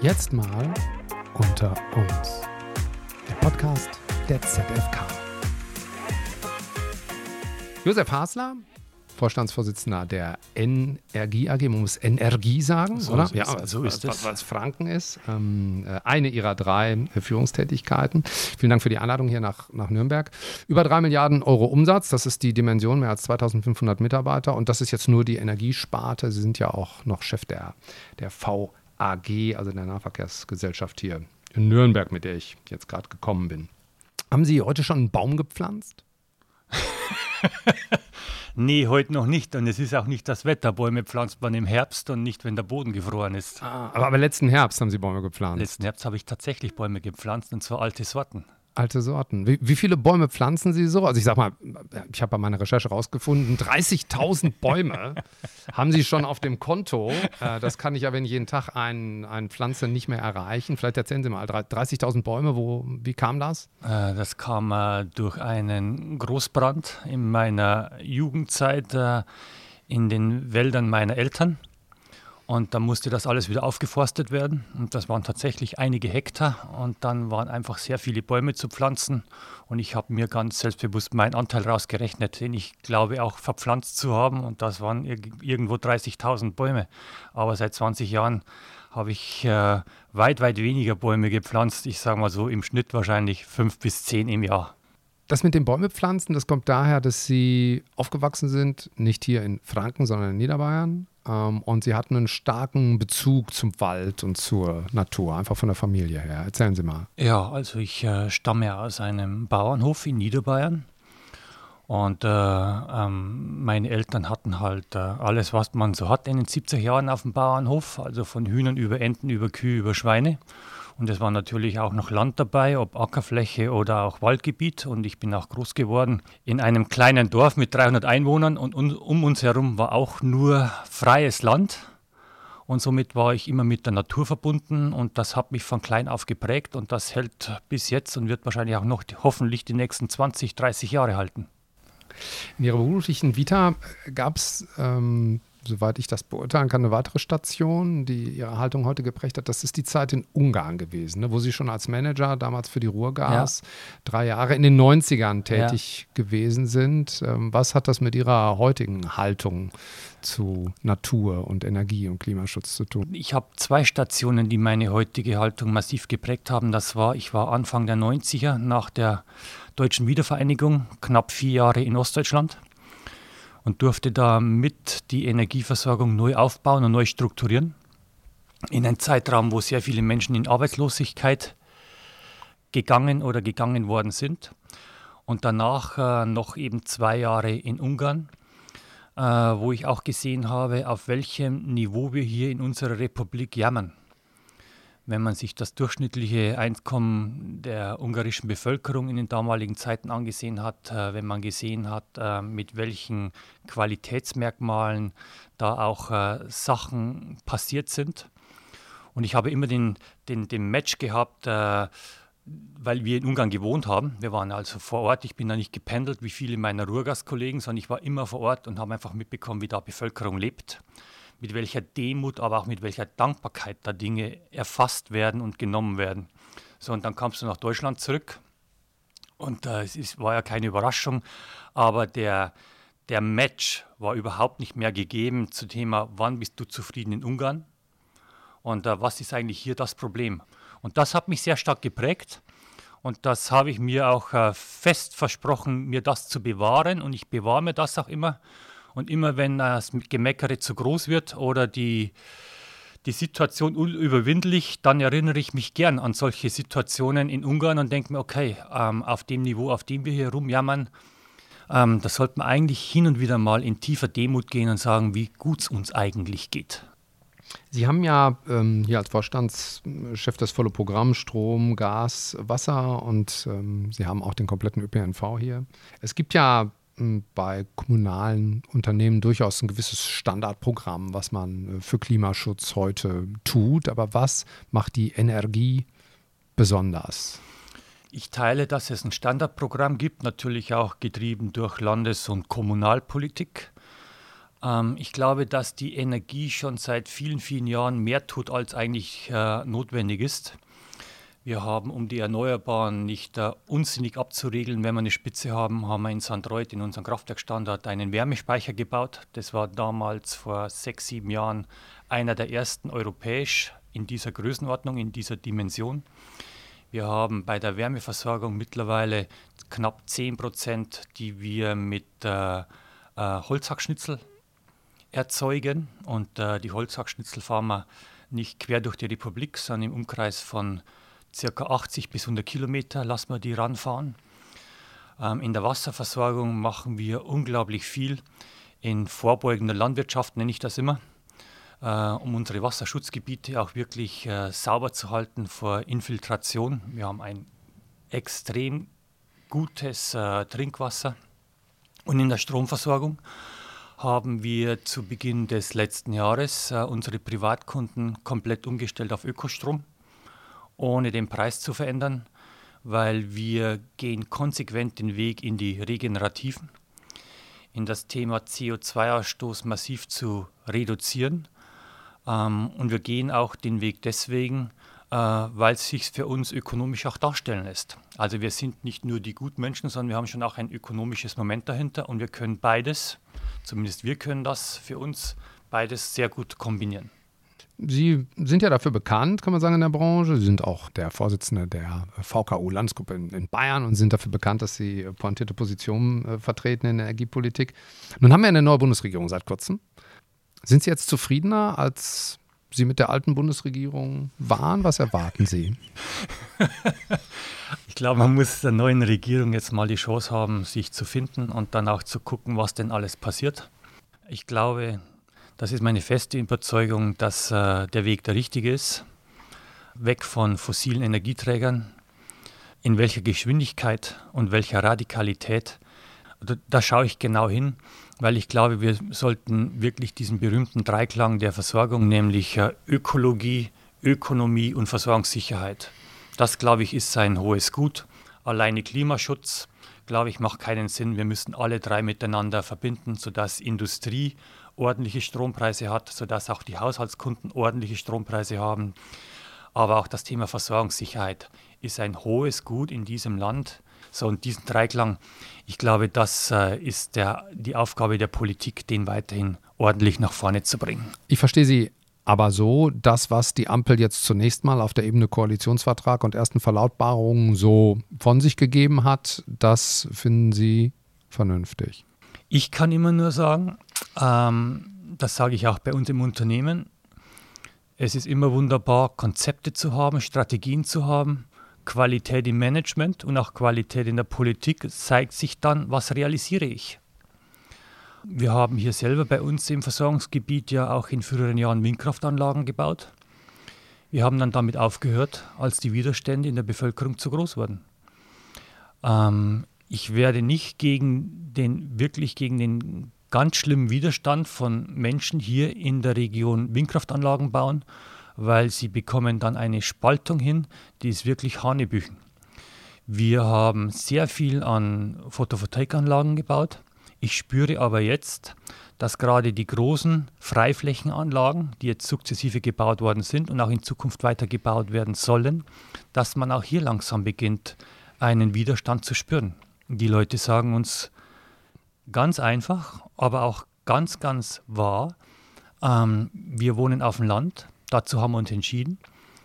Jetzt mal unter uns. Der Podcast der ZFK. Josef Hasler, Vorstandsvorsitzender der Energie AG, man muss Energie sagen, so, oder? So ja, so ist es. Was Franken ist. Ähm, äh, eine ihrer drei Führungstätigkeiten. Vielen Dank für die Einladung hier nach, nach Nürnberg. Über drei Milliarden Euro Umsatz, das ist die Dimension, mehr als 2500 Mitarbeiter und das ist jetzt nur die Energiesparte. Sie sind ja auch noch Chef der, der VAG, also der Nahverkehrsgesellschaft hier in Nürnberg, mit der ich jetzt gerade gekommen bin. Haben Sie heute schon einen Baum gepflanzt? nee, heute noch nicht. Und es ist auch nicht das Wetter. Bäume pflanzt man im Herbst und nicht, wenn der Boden gefroren ist. Ah, aber, aber letzten Herbst haben Sie Bäume gepflanzt. Letzten Herbst habe ich tatsächlich Bäume gepflanzt und zwar alte Sorten alte Sorten. Wie, wie, viele Bäume pflanzen Sie so? Also ich sag mal, ich habe bei meiner Recherche rausgefunden, 30.000 Bäume haben Sie schon auf dem Konto. Äh, das kann ich ja, wenn ich jeden Tag einen, einen Pflanze nicht mehr erreichen. Vielleicht erzählen Sie mal, 30.000 Bäume, wo, wie kam das? Äh, das kam äh, durch einen Großbrand in meiner Jugendzeit in den Wäldern meiner Eltern. Und dann musste das alles wieder aufgeforstet werden. Und das waren tatsächlich einige Hektar. Und dann waren einfach sehr viele Bäume zu pflanzen. Und ich habe mir ganz selbstbewusst meinen Anteil rausgerechnet, den ich glaube auch verpflanzt zu haben. Und das waren irgendwo 30.000 Bäume. Aber seit 20 Jahren habe ich äh, weit, weit weniger Bäume gepflanzt. Ich sage mal so im Schnitt wahrscheinlich fünf bis zehn im Jahr. Das mit den Bäumepflanzen, das kommt daher, dass Sie aufgewachsen sind, nicht hier in Franken, sondern in Niederbayern. Ähm, und Sie hatten einen starken Bezug zum Wald und zur Natur, einfach von der Familie her. Erzählen Sie mal. Ja, also ich äh, stamme aus einem Bauernhof in Niederbayern. Und äh, ähm, meine Eltern hatten halt äh, alles, was man so hat in den 70er Jahren auf dem Bauernhof, also von Hühnern über Enten, über Kühe, über Schweine. Und es war natürlich auch noch Land dabei, ob Ackerfläche oder auch Waldgebiet. Und ich bin auch groß geworden in einem kleinen Dorf mit 300 Einwohnern und um uns herum war auch nur freies Land. Und somit war ich immer mit der Natur verbunden und das hat mich von klein auf geprägt und das hält bis jetzt und wird wahrscheinlich auch noch hoffentlich die nächsten 20, 30 Jahre halten. In Ihrer beruflichen Vita gab es ähm, soweit ich das beurteilen kann, eine weitere Station, die Ihre Haltung heute geprägt hat. Das ist die Zeit in Ungarn gewesen, ne, wo Sie schon als Manager damals für die Ruhrgas ja. drei Jahre in den 90ern tätig ja. gewesen sind. Ähm, was hat das mit Ihrer heutigen Haltung zu Natur und Energie und Klimaschutz zu tun? Ich habe zwei Stationen, die meine heutige Haltung massiv geprägt haben. Das war, ich war Anfang der 90er nach der deutschen Wiedervereinigung, knapp vier Jahre in Ostdeutschland und durfte da mit die Energieversorgung neu aufbauen und neu strukturieren. In einem Zeitraum, wo sehr viele Menschen in Arbeitslosigkeit gegangen oder gegangen worden sind. Und danach äh, noch eben zwei Jahre in Ungarn, äh, wo ich auch gesehen habe, auf welchem Niveau wir hier in unserer Republik jammern wenn man sich das durchschnittliche Einkommen der ungarischen Bevölkerung in den damaligen Zeiten angesehen hat, äh, wenn man gesehen hat, äh, mit welchen Qualitätsmerkmalen da auch äh, Sachen passiert sind. Und ich habe immer den, den, den Match gehabt, weil wir in Ungarn gewohnt haben. Wir waren also vor Ort. Ich bin da nicht gependelt wie viele meiner Ruhrgastkollegen, sondern ich war immer vor Ort und habe einfach mitbekommen, wie da Bevölkerung lebt mit welcher Demut, aber auch mit welcher Dankbarkeit da Dinge erfasst werden und genommen werden. So, und dann kamst du nach Deutschland zurück und äh, es ist, war ja keine Überraschung, aber der, der Match war überhaupt nicht mehr gegeben zum Thema, wann bist du zufrieden in Ungarn und äh, was ist eigentlich hier das Problem. Und das hat mich sehr stark geprägt. Und das habe ich mir auch äh, fest versprochen, mir das zu bewahren. Und ich bewahre mir das auch immer. Und immer wenn das Gemeckere zu groß wird oder die, die Situation unüberwindlich, dann erinnere ich mich gern an solche Situationen in Ungarn und denke mir, okay, ähm, auf dem Niveau, auf dem wir hier rumjammern, ähm, da sollte man eigentlich hin und wieder mal in tiefer Demut gehen und sagen, wie gut es uns eigentlich geht. Sie haben ja ähm, hier als Vorstandschef das volle Programm Strom, Gas, Wasser und ähm, Sie haben auch den kompletten ÖPNV hier. Es gibt ja bei kommunalen Unternehmen durchaus ein gewisses Standardprogramm, was man äh, für Klimaschutz heute tut. Aber was macht die Energie besonders? Ich teile, dass es ein Standardprogramm gibt, natürlich auch getrieben durch Landes- und Kommunalpolitik. Ähm, ich glaube, dass die Energie schon seit vielen, vielen Jahren mehr tut, als eigentlich äh, notwendig ist. Wir haben, um die Erneuerbaren nicht uh, unsinnig abzuregeln, wenn wir eine Spitze haben, haben wir in St. Reut in unserem Kraftwerkstandard einen Wärmespeicher gebaut. Das war damals vor sechs, sieben Jahren einer der ersten europäisch in dieser Größenordnung, in dieser Dimension. Wir haben bei der Wärmeversorgung mittlerweile knapp 10 Prozent, die wir mit äh, äh, Holzhackschnitzel erzeugen. Und äh, die Holzhackschnitzel fahren wir nicht quer durch die Republik, sondern im Umkreis von circa 80 bis 100 Kilometer lassen wir die ranfahren. Ähm, in der Wasserversorgung machen wir unglaublich viel. In vorbeugender Landwirtschaft nenne ich das immer, äh, um unsere Wasserschutzgebiete auch wirklich äh, sauber zu halten vor Infiltration. Wir haben ein extrem gutes äh, Trinkwasser. Und in der Stromversorgung haben wir zu Beginn des letzten Jahres äh, unsere Privatkunden komplett umgestellt auf Ökostrom ohne den Preis zu verändern, weil wir gehen konsequent den Weg in die Regenerativen, in das Thema CO2-Ausstoß massiv zu reduzieren. Ähm, und wir gehen auch den Weg deswegen, äh, weil es sich für uns ökonomisch auch darstellen lässt. Also wir sind nicht nur die Gutmenschen, sondern wir haben schon auch ein ökonomisches Moment dahinter und wir können beides, zumindest wir können das für uns beides sehr gut kombinieren. Sie sind ja dafür bekannt, kann man sagen, in der Branche. Sie sind auch der Vorsitzende der VKU-Landsgruppe in, Bayern und sind dafür bekannt, dass Sie pointierte Positionen äh, vertreten in der Energiepolitik. Nun haben wir eine neue Bundesregierung seit kurzem. Sind Sie jetzt zufriedener, als Sie mit der alten Bundesregierung waren? Was erwarten Sie? ich glaube, man muss der neuen Regierung jetzt mal die Chance haben, sich zu finden und dann auch zu gucken, was denn alles passiert. Ich glaube, das ist meine feste Überzeugung, dass äh, der Weg der richtige ist. Weg von fossilen Energieträgern. In welcher Geschwindigkeit und welcher Radikalität, da, da schaue ich genau hin, weil ich glaube, wir sollten wirklich diesen berühmten Dreiklang der Versorgung, nämlich äh, Ökologie, Ökonomie und Versorgungssicherheit. Das, glaube ich, ist ein hohes Gut. Alleine Klimaschutz, glaube ich, macht keinen Sinn. Wir müssen alle drei miteinander verbinden, sodass Industrie ordentliche Strompreise hat, sodass auch die Haushaltskunden ordentliche Strompreise haben. Aber auch das Thema Versorgungssicherheit ist ein hohes Gut in diesem Land. So, und diesen Dreiklang, ich glaube, das äh, ist der, die Aufgabe der Politik, den weiterhin ordentlich nach vorne zu bringen. Ich verstehe Sie aber so, das, was die Ampel jetzt zunächst mal auf der Ebene Koalitionsvertrag und ersten Verlautbarungen so von sich gegeben hat, das finden Sie vernünftig. Ich kann immer nur sagen, ähm, das sage ich auch bei uns im Unternehmen, es ist immer wunderbar, Konzepte zu haben, Strategien zu haben. Qualität im Management und auch Qualität in der Politik zeigt sich dann, was realisiere ich. Wir haben hier selber bei uns im Versorgungsgebiet ja auch in früheren Jahren Windkraftanlagen gebaut. Wir haben dann damit aufgehört, als die Widerstände in der Bevölkerung zu groß wurden. Ähm, ich werde nicht gegen den, wirklich gegen den ganz schlimmen Widerstand von Menschen hier in der Region Windkraftanlagen bauen, weil sie bekommen dann eine Spaltung hin, die ist wirklich Hanebüchen. Wir haben sehr viel an Photovoltaikanlagen gebaut. Ich spüre aber jetzt, dass gerade die großen Freiflächenanlagen, die jetzt sukzessive gebaut worden sind und auch in Zukunft weiter gebaut werden sollen, dass man auch hier langsam beginnt, einen Widerstand zu spüren. Die Leute sagen uns, Ganz einfach, aber auch ganz, ganz wahr. Ähm, wir wohnen auf dem Land, dazu haben wir uns entschieden.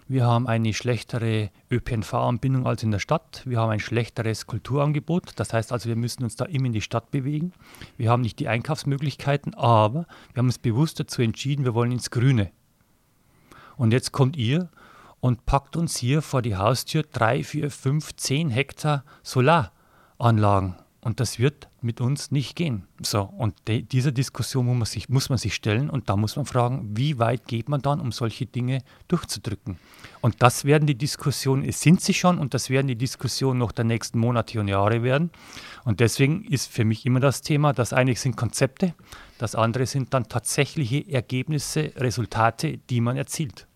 Wir haben eine schlechtere ÖPNV-Anbindung als in der Stadt. Wir haben ein schlechteres Kulturangebot. Das heißt also, wir müssen uns da immer in die Stadt bewegen. Wir haben nicht die Einkaufsmöglichkeiten, aber wir haben uns bewusst dazu entschieden, wir wollen ins Grüne. Und jetzt kommt ihr und packt uns hier vor die Haustür drei, vier, fünf, zehn Hektar Solaranlagen und das wird mit uns nicht gehen. So, und de, diese Diskussion muss man, sich, muss man sich stellen und da muss man fragen, wie weit geht man dann, um solche Dinge durchzudrücken. Und das werden die Diskussionen, es sind sie schon und das werden die Diskussionen noch der nächsten Monate und Jahre werden. Und deswegen ist für mich immer das Thema, das eine sind Konzepte, das andere sind dann tatsächliche Ergebnisse, Resultate, die man erzielt.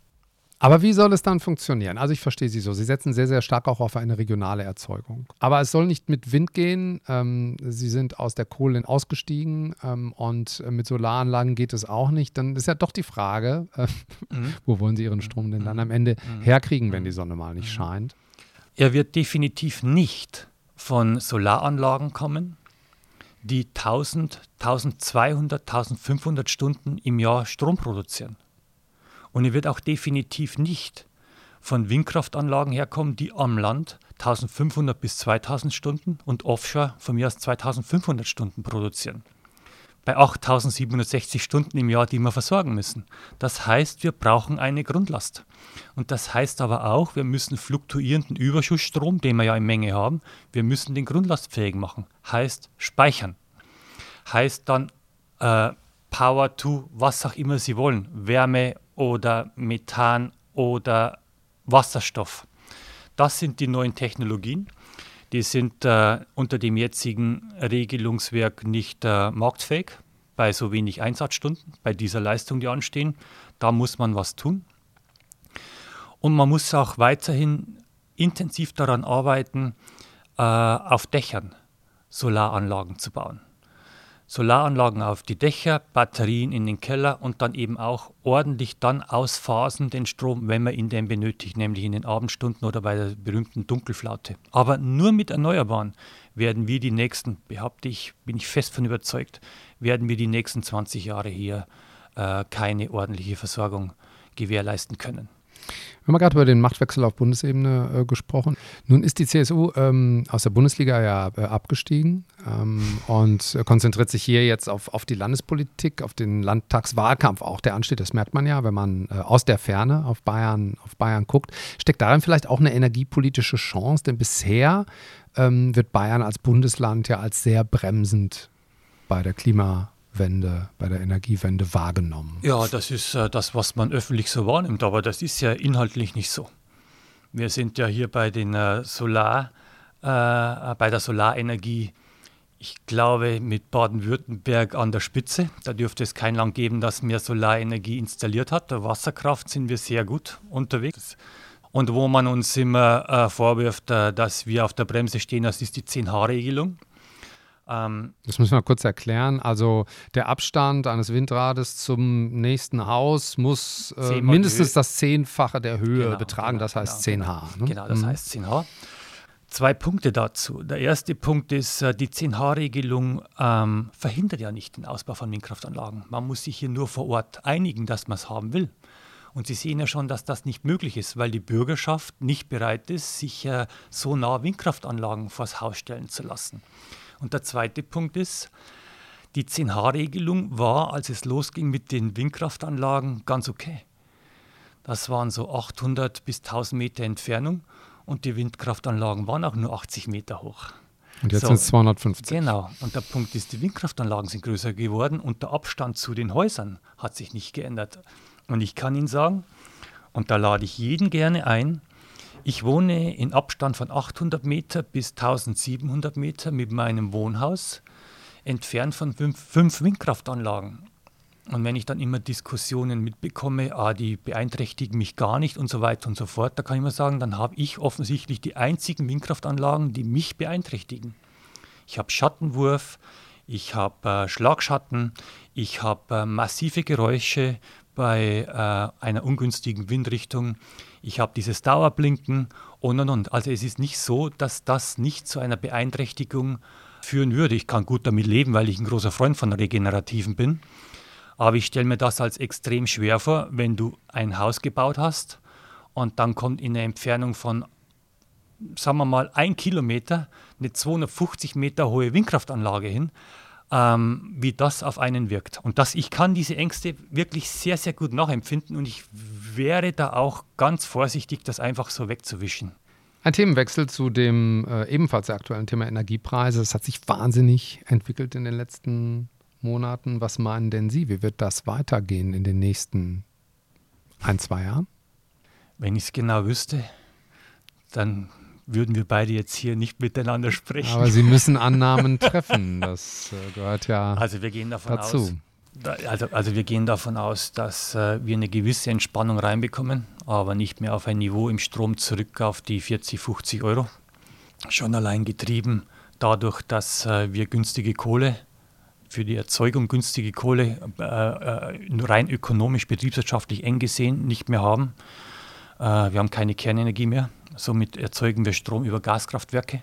Aber wie soll es dann funktionieren? Also ich verstehe Sie so. Sie setzen sehr, sehr stark auch auf eine regionale Erzeugung. Aber es soll nicht mit Wind gehen. Ähm, Sie sind aus der Kohle ausgestiegen ähm, und mit Solaranlagen geht es auch nicht. Dann ist ja doch die Frage, äh, mhm. wo wollen Sie Ihren Strom denn dann am Ende mhm. herkriegen, wenn die Sonne mal nicht mhm. scheint? Er wird definitiv nicht von Solaranlagen kommen, die 1000, 1200, 1500 Stunden im Jahr Strom produzieren. Und er wird auch definitiv nicht von Windkraftanlagen herkommen, die am Land 1500 bis 2000 Stunden und offshore von mir aus 2500 Stunden produzieren. Bei 8760 Stunden im Jahr, die wir versorgen müssen. Das heißt, wir brauchen eine Grundlast. Und das heißt aber auch, wir müssen fluktuierenden Überschussstrom, den wir ja in Menge haben, wir müssen den grundlastfähig machen. Heißt speichern. Heißt dann äh, Power to was auch immer Sie wollen. Wärme oder Methan oder Wasserstoff. Das sind die neuen Technologien. Die sind äh, unter dem jetzigen Regelungswerk nicht äh, marktfähig, bei so wenig Einsatzstunden, bei dieser Leistung, die anstehen. Da muss man was tun. Und man muss auch weiterhin intensiv daran arbeiten, äh, auf Dächern Solaranlagen zu bauen. Solaranlagen auf die Dächer, Batterien in den Keller und dann eben auch ordentlich dann ausphasen den Strom, wenn man ihn denn benötigt, nämlich in den Abendstunden oder bei der berühmten Dunkelflaute. Aber nur mit Erneuerbaren werden wir die nächsten, behaupte ich, bin ich fest von überzeugt, werden wir die nächsten 20 Jahre hier äh, keine ordentliche Versorgung gewährleisten können. Wir haben gerade über den Machtwechsel auf Bundesebene äh, gesprochen. Nun ist die CSU ähm, aus der Bundesliga ja äh, abgestiegen ähm, und konzentriert sich hier jetzt auf, auf die Landespolitik, auf den Landtagswahlkampf auch, der ansteht. Das merkt man ja, wenn man äh, aus der Ferne auf Bayern, auf Bayern guckt. Steckt darin vielleicht auch eine energiepolitische Chance? Denn bisher ähm, wird Bayern als Bundesland ja als sehr bremsend bei der Klima- Wende, bei der Energiewende wahrgenommen? Ja, das ist äh, das, was man öffentlich so wahrnimmt, aber das ist ja inhaltlich nicht so. Wir sind ja hier bei den äh, Solar, äh, bei der Solarenergie, ich glaube, mit Baden-Württemberg an der Spitze. Da dürfte es kein Land geben, das mehr Solarenergie installiert hat. Der Wasserkraft sind wir sehr gut unterwegs. Und wo man uns immer äh, vorwirft, äh, dass wir auf der Bremse stehen, das ist die 10H-Regelung. Ähm, das müssen wir kurz erklären. Also der Abstand eines Windrades zum nächsten Haus muss äh, mindestens das Zehnfache der Höhe genau, betragen, genau, das heißt genau, 10H. Ne? Genau, das mhm. heißt 10H. Zwei Punkte dazu. Der erste Punkt ist, äh, die 10H-Regelung ähm, verhindert ja nicht den Ausbau von Windkraftanlagen. Man muss sich hier nur vor Ort einigen, dass man es haben will. Und Sie sehen ja schon, dass das nicht möglich ist, weil die Bürgerschaft nicht bereit ist, sich äh, so nah Windkraftanlagen vors Haus stellen zu lassen. Und der zweite Punkt ist, die 10H-Regelung war, als es losging mit den Windkraftanlagen, ganz okay. Das waren so 800 bis 1000 Meter Entfernung und die Windkraftanlagen waren auch nur 80 Meter hoch. Und jetzt so, sind es 250. Genau. Und der Punkt ist, die Windkraftanlagen sind größer geworden und der Abstand zu den Häusern hat sich nicht geändert. Und ich kann Ihnen sagen, und da lade ich jeden gerne ein, ich wohne in Abstand von 800 Meter bis 1700 Meter mit meinem Wohnhaus, entfernt von fünf, fünf Windkraftanlagen. Und wenn ich dann immer Diskussionen mitbekomme, ah, die beeinträchtigen mich gar nicht und so weiter und so fort, da kann ich mal sagen, dann habe ich offensichtlich die einzigen Windkraftanlagen, die mich beeinträchtigen. Ich habe Schattenwurf, ich habe äh, Schlagschatten, ich habe äh, massive Geräusche bei äh, einer ungünstigen Windrichtung ich habe dieses Dauerblinken und und und. Also es ist nicht so, dass das nicht zu einer Beeinträchtigung führen würde. Ich kann gut damit leben, weil ich ein großer Freund von Regenerativen bin. Aber ich stelle mir das als extrem schwer vor, wenn du ein Haus gebaut hast und dann kommt in der Entfernung von, sagen wir mal, ein Kilometer eine 250 Meter hohe Windkraftanlage hin ähm, wie das auf einen wirkt. Und das, ich kann diese Ängste wirklich sehr, sehr gut nachempfinden und ich wäre da auch ganz vorsichtig, das einfach so wegzuwischen. Ein Themenwechsel zu dem äh, ebenfalls aktuellen Thema Energiepreise. Es hat sich wahnsinnig entwickelt in den letzten Monaten. Was meinen denn Sie? Wie wird das weitergehen in den nächsten ein, zwei Jahren? Wenn ich es genau wüsste, dann würden wir beide jetzt hier nicht miteinander sprechen. Aber Sie müssen Annahmen treffen. Das äh, gehört ja Also wir gehen davon dazu. aus. Also, also wir gehen davon aus, dass äh, wir eine gewisse Entspannung reinbekommen, aber nicht mehr auf ein Niveau im Strom zurück auf die 40, 50 Euro. Schon allein getrieben dadurch, dass äh, wir günstige Kohle für die Erzeugung günstige Kohle äh, äh rein ökonomisch, betriebswirtschaftlich eng gesehen nicht mehr haben. Äh, wir haben keine Kernenergie mehr, somit erzeugen wir Strom über Gaskraftwerke.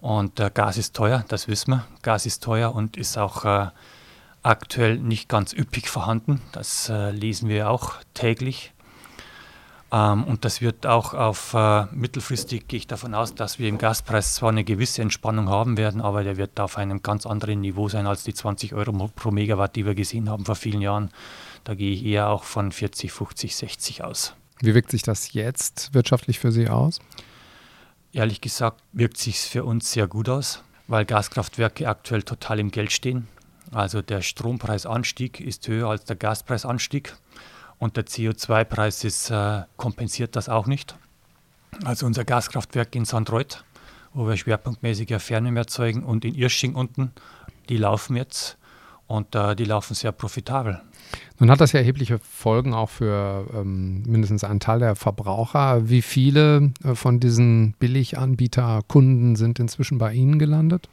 Und äh, Gas ist teuer, das wissen wir. Gas ist teuer und ist auch äh, aktuell nicht ganz üppig vorhanden. Das äh, lesen wir auch täglich. Ähm, und das wird auch auf äh, mittelfristig, gehe ich davon aus, dass wir im Gaspreis zwar eine gewisse Entspannung haben werden, aber der wird auf einem ganz anderen Niveau sein als die 20 Euro pro Megawatt, die wir gesehen haben vor vielen Jahren. Da gehe ich eher auch von 40, 50, 60 aus. Wie wirkt sich das jetzt wirtschaftlich für Sie aus? Ehrlich gesagt wirkt sich für uns sehr gut aus, weil Gaskraftwerke aktuell total im Geld stehen. Also der Strompreisanstieg ist höher als der Gaspreisanstieg und der CO2-Preis äh, kompensiert das auch nicht. Also unser Gaskraftwerk in Sandreuth, wo wir schwerpunktmäßig Fernwärme erzeugen und in Irsching unten, die laufen jetzt und äh, die laufen sehr profitabel. Nun hat das ja erhebliche Folgen auch für ähm, mindestens einen Teil der Verbraucher. Wie viele äh, von diesen Billiganbieterkunden sind inzwischen bei Ihnen gelandet?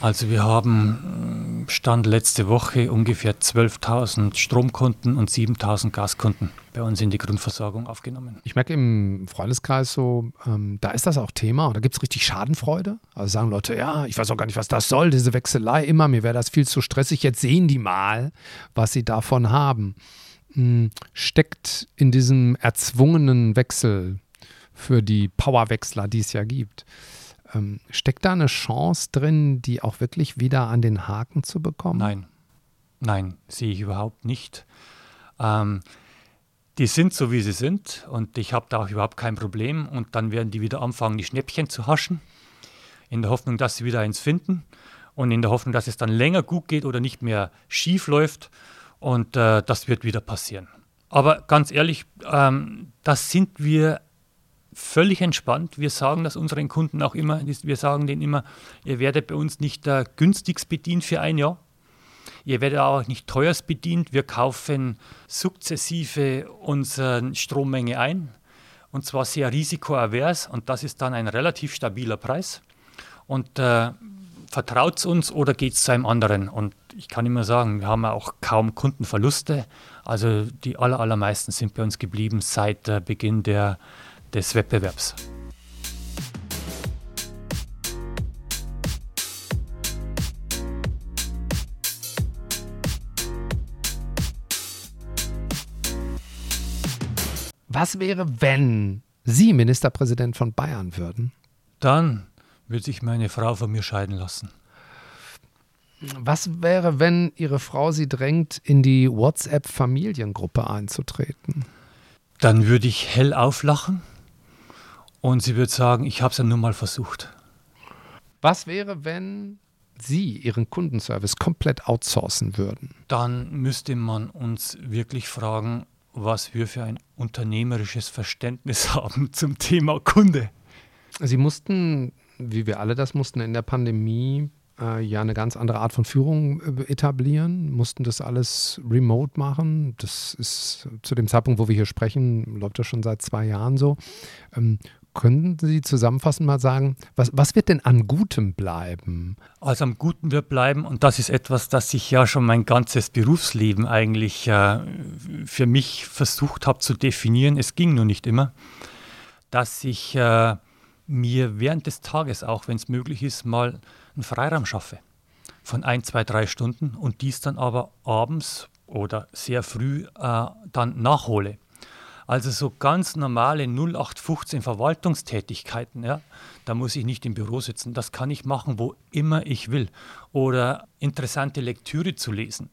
Also wir haben äh, Stand letzte Woche ungefähr 12.000 Stromkunden und 7.000 Gaskunden bei uns in die Grundversorgung aufgenommen. Ich merke im Freundeskreis so, ähm, da ist das auch Thema da gibt es richtig Schadenfreude. Also sagen Leute, ja, ich weiß auch gar nicht, was das soll, diese Wechselei immer, mir wäre das viel zu stressig. Jetzt sehen die mal, was sie davon haben. Hm, steckt in diesem erzwungenen Wechsel für die Powerwechsler, die es ja gibt, ähm, steckt da eine Chance drin, die auch wirklich wieder an den Haken zu bekommen? Nein, nein, sehe ich überhaupt nicht. Ähm, die sind so, wie sie sind und ich habe da auch überhaupt kein Problem und dann werden die wieder anfangen, die Schnäppchen zu haschen, in der Hoffnung, dass sie wieder eins finden und in der Hoffnung, dass es dann länger gut geht oder nicht mehr schief läuft und äh, das wird wieder passieren. Aber ganz ehrlich, ähm, das sind wir völlig entspannt. Wir sagen das unseren Kunden auch immer. Wir sagen denen immer, ihr werdet bei uns nicht äh, günstigst bedient für ein Jahr. Ihr werdet auch nicht teuerst bedient. Wir kaufen sukzessive unsere Strommenge ein und zwar sehr risikoavers und das ist dann ein relativ stabiler Preis. Und äh, vertraut es uns oder geht es zu einem anderen? Und ich kann immer sagen, wir haben auch kaum Kundenverluste. Also die aller, allermeisten sind bei uns geblieben seit äh, Beginn der des Wettbewerbs. Was wäre, wenn Sie Ministerpräsident von Bayern würden? Dann würde sich meine Frau von mir scheiden lassen. Was wäre, wenn Ihre Frau Sie drängt, in die WhatsApp-Familiengruppe einzutreten? Dann würde ich hell auflachen und sie wird sagen, ich habe es ja nur mal versucht. Was wäre, wenn Sie Ihren Kundenservice komplett outsourcen würden? Dann müsste man uns wirklich fragen, was wir für ein unternehmerisches Verständnis haben zum Thema Kunde. Sie mussten, wie wir alle das mussten, in der Pandemie äh, ja eine ganz andere Art von Führung äh, etablieren, mussten das alles remote machen. Das ist zu dem Zeitpunkt, wo wir hier sprechen, läuft das schon seit zwei Jahren so. Ähm, können Sie zusammenfassend mal sagen, was, was wird denn an Gutem bleiben? Also am Guten wird bleiben, und das ist etwas, das ich ja schon mein ganzes Berufsleben eigentlich äh, für mich versucht habe zu definieren. Es ging nur nicht immer, dass ich äh, mir während des Tages, auch wenn es möglich ist, mal einen Freiraum schaffe von ein, zwei, drei Stunden und dies dann aber abends oder sehr früh äh, dann nachhole. Also so ganz normale 0815 Verwaltungstätigkeiten, ja, da muss ich nicht im Büro sitzen. Das kann ich machen, wo immer ich will. Oder interessante Lektüre zu lesen.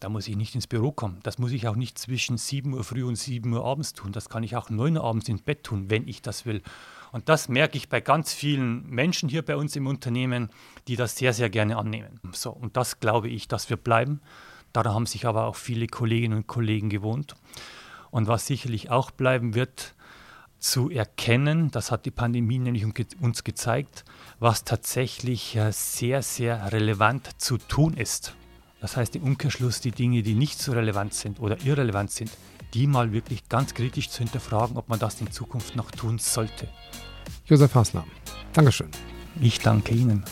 Da muss ich nicht ins Büro kommen. Das muss ich auch nicht zwischen 7 Uhr früh und 7 Uhr abends tun. Das kann ich auch 9 Uhr abends ins Bett tun, wenn ich das will. Und das merke ich bei ganz vielen Menschen hier bei uns im Unternehmen, die das sehr, sehr gerne annehmen. So, und das glaube ich, dass wir bleiben. Daran haben sich aber auch viele Kolleginnen und Kollegen gewohnt. Und was sicherlich auch bleiben wird, zu erkennen, das hat die Pandemie nämlich uns gezeigt, was tatsächlich äh, sehr, sehr relevant zu tun ist. Das heißt im Umkehrschluss die Dinge, die nicht so relevant sind oder irrelevant sind, die mal wirklich ganz kritisch zu hinterfragen, ob man das in Zukunft noch tun sollte. Josef Hasler, Dankeschön. Ich danke Ihnen.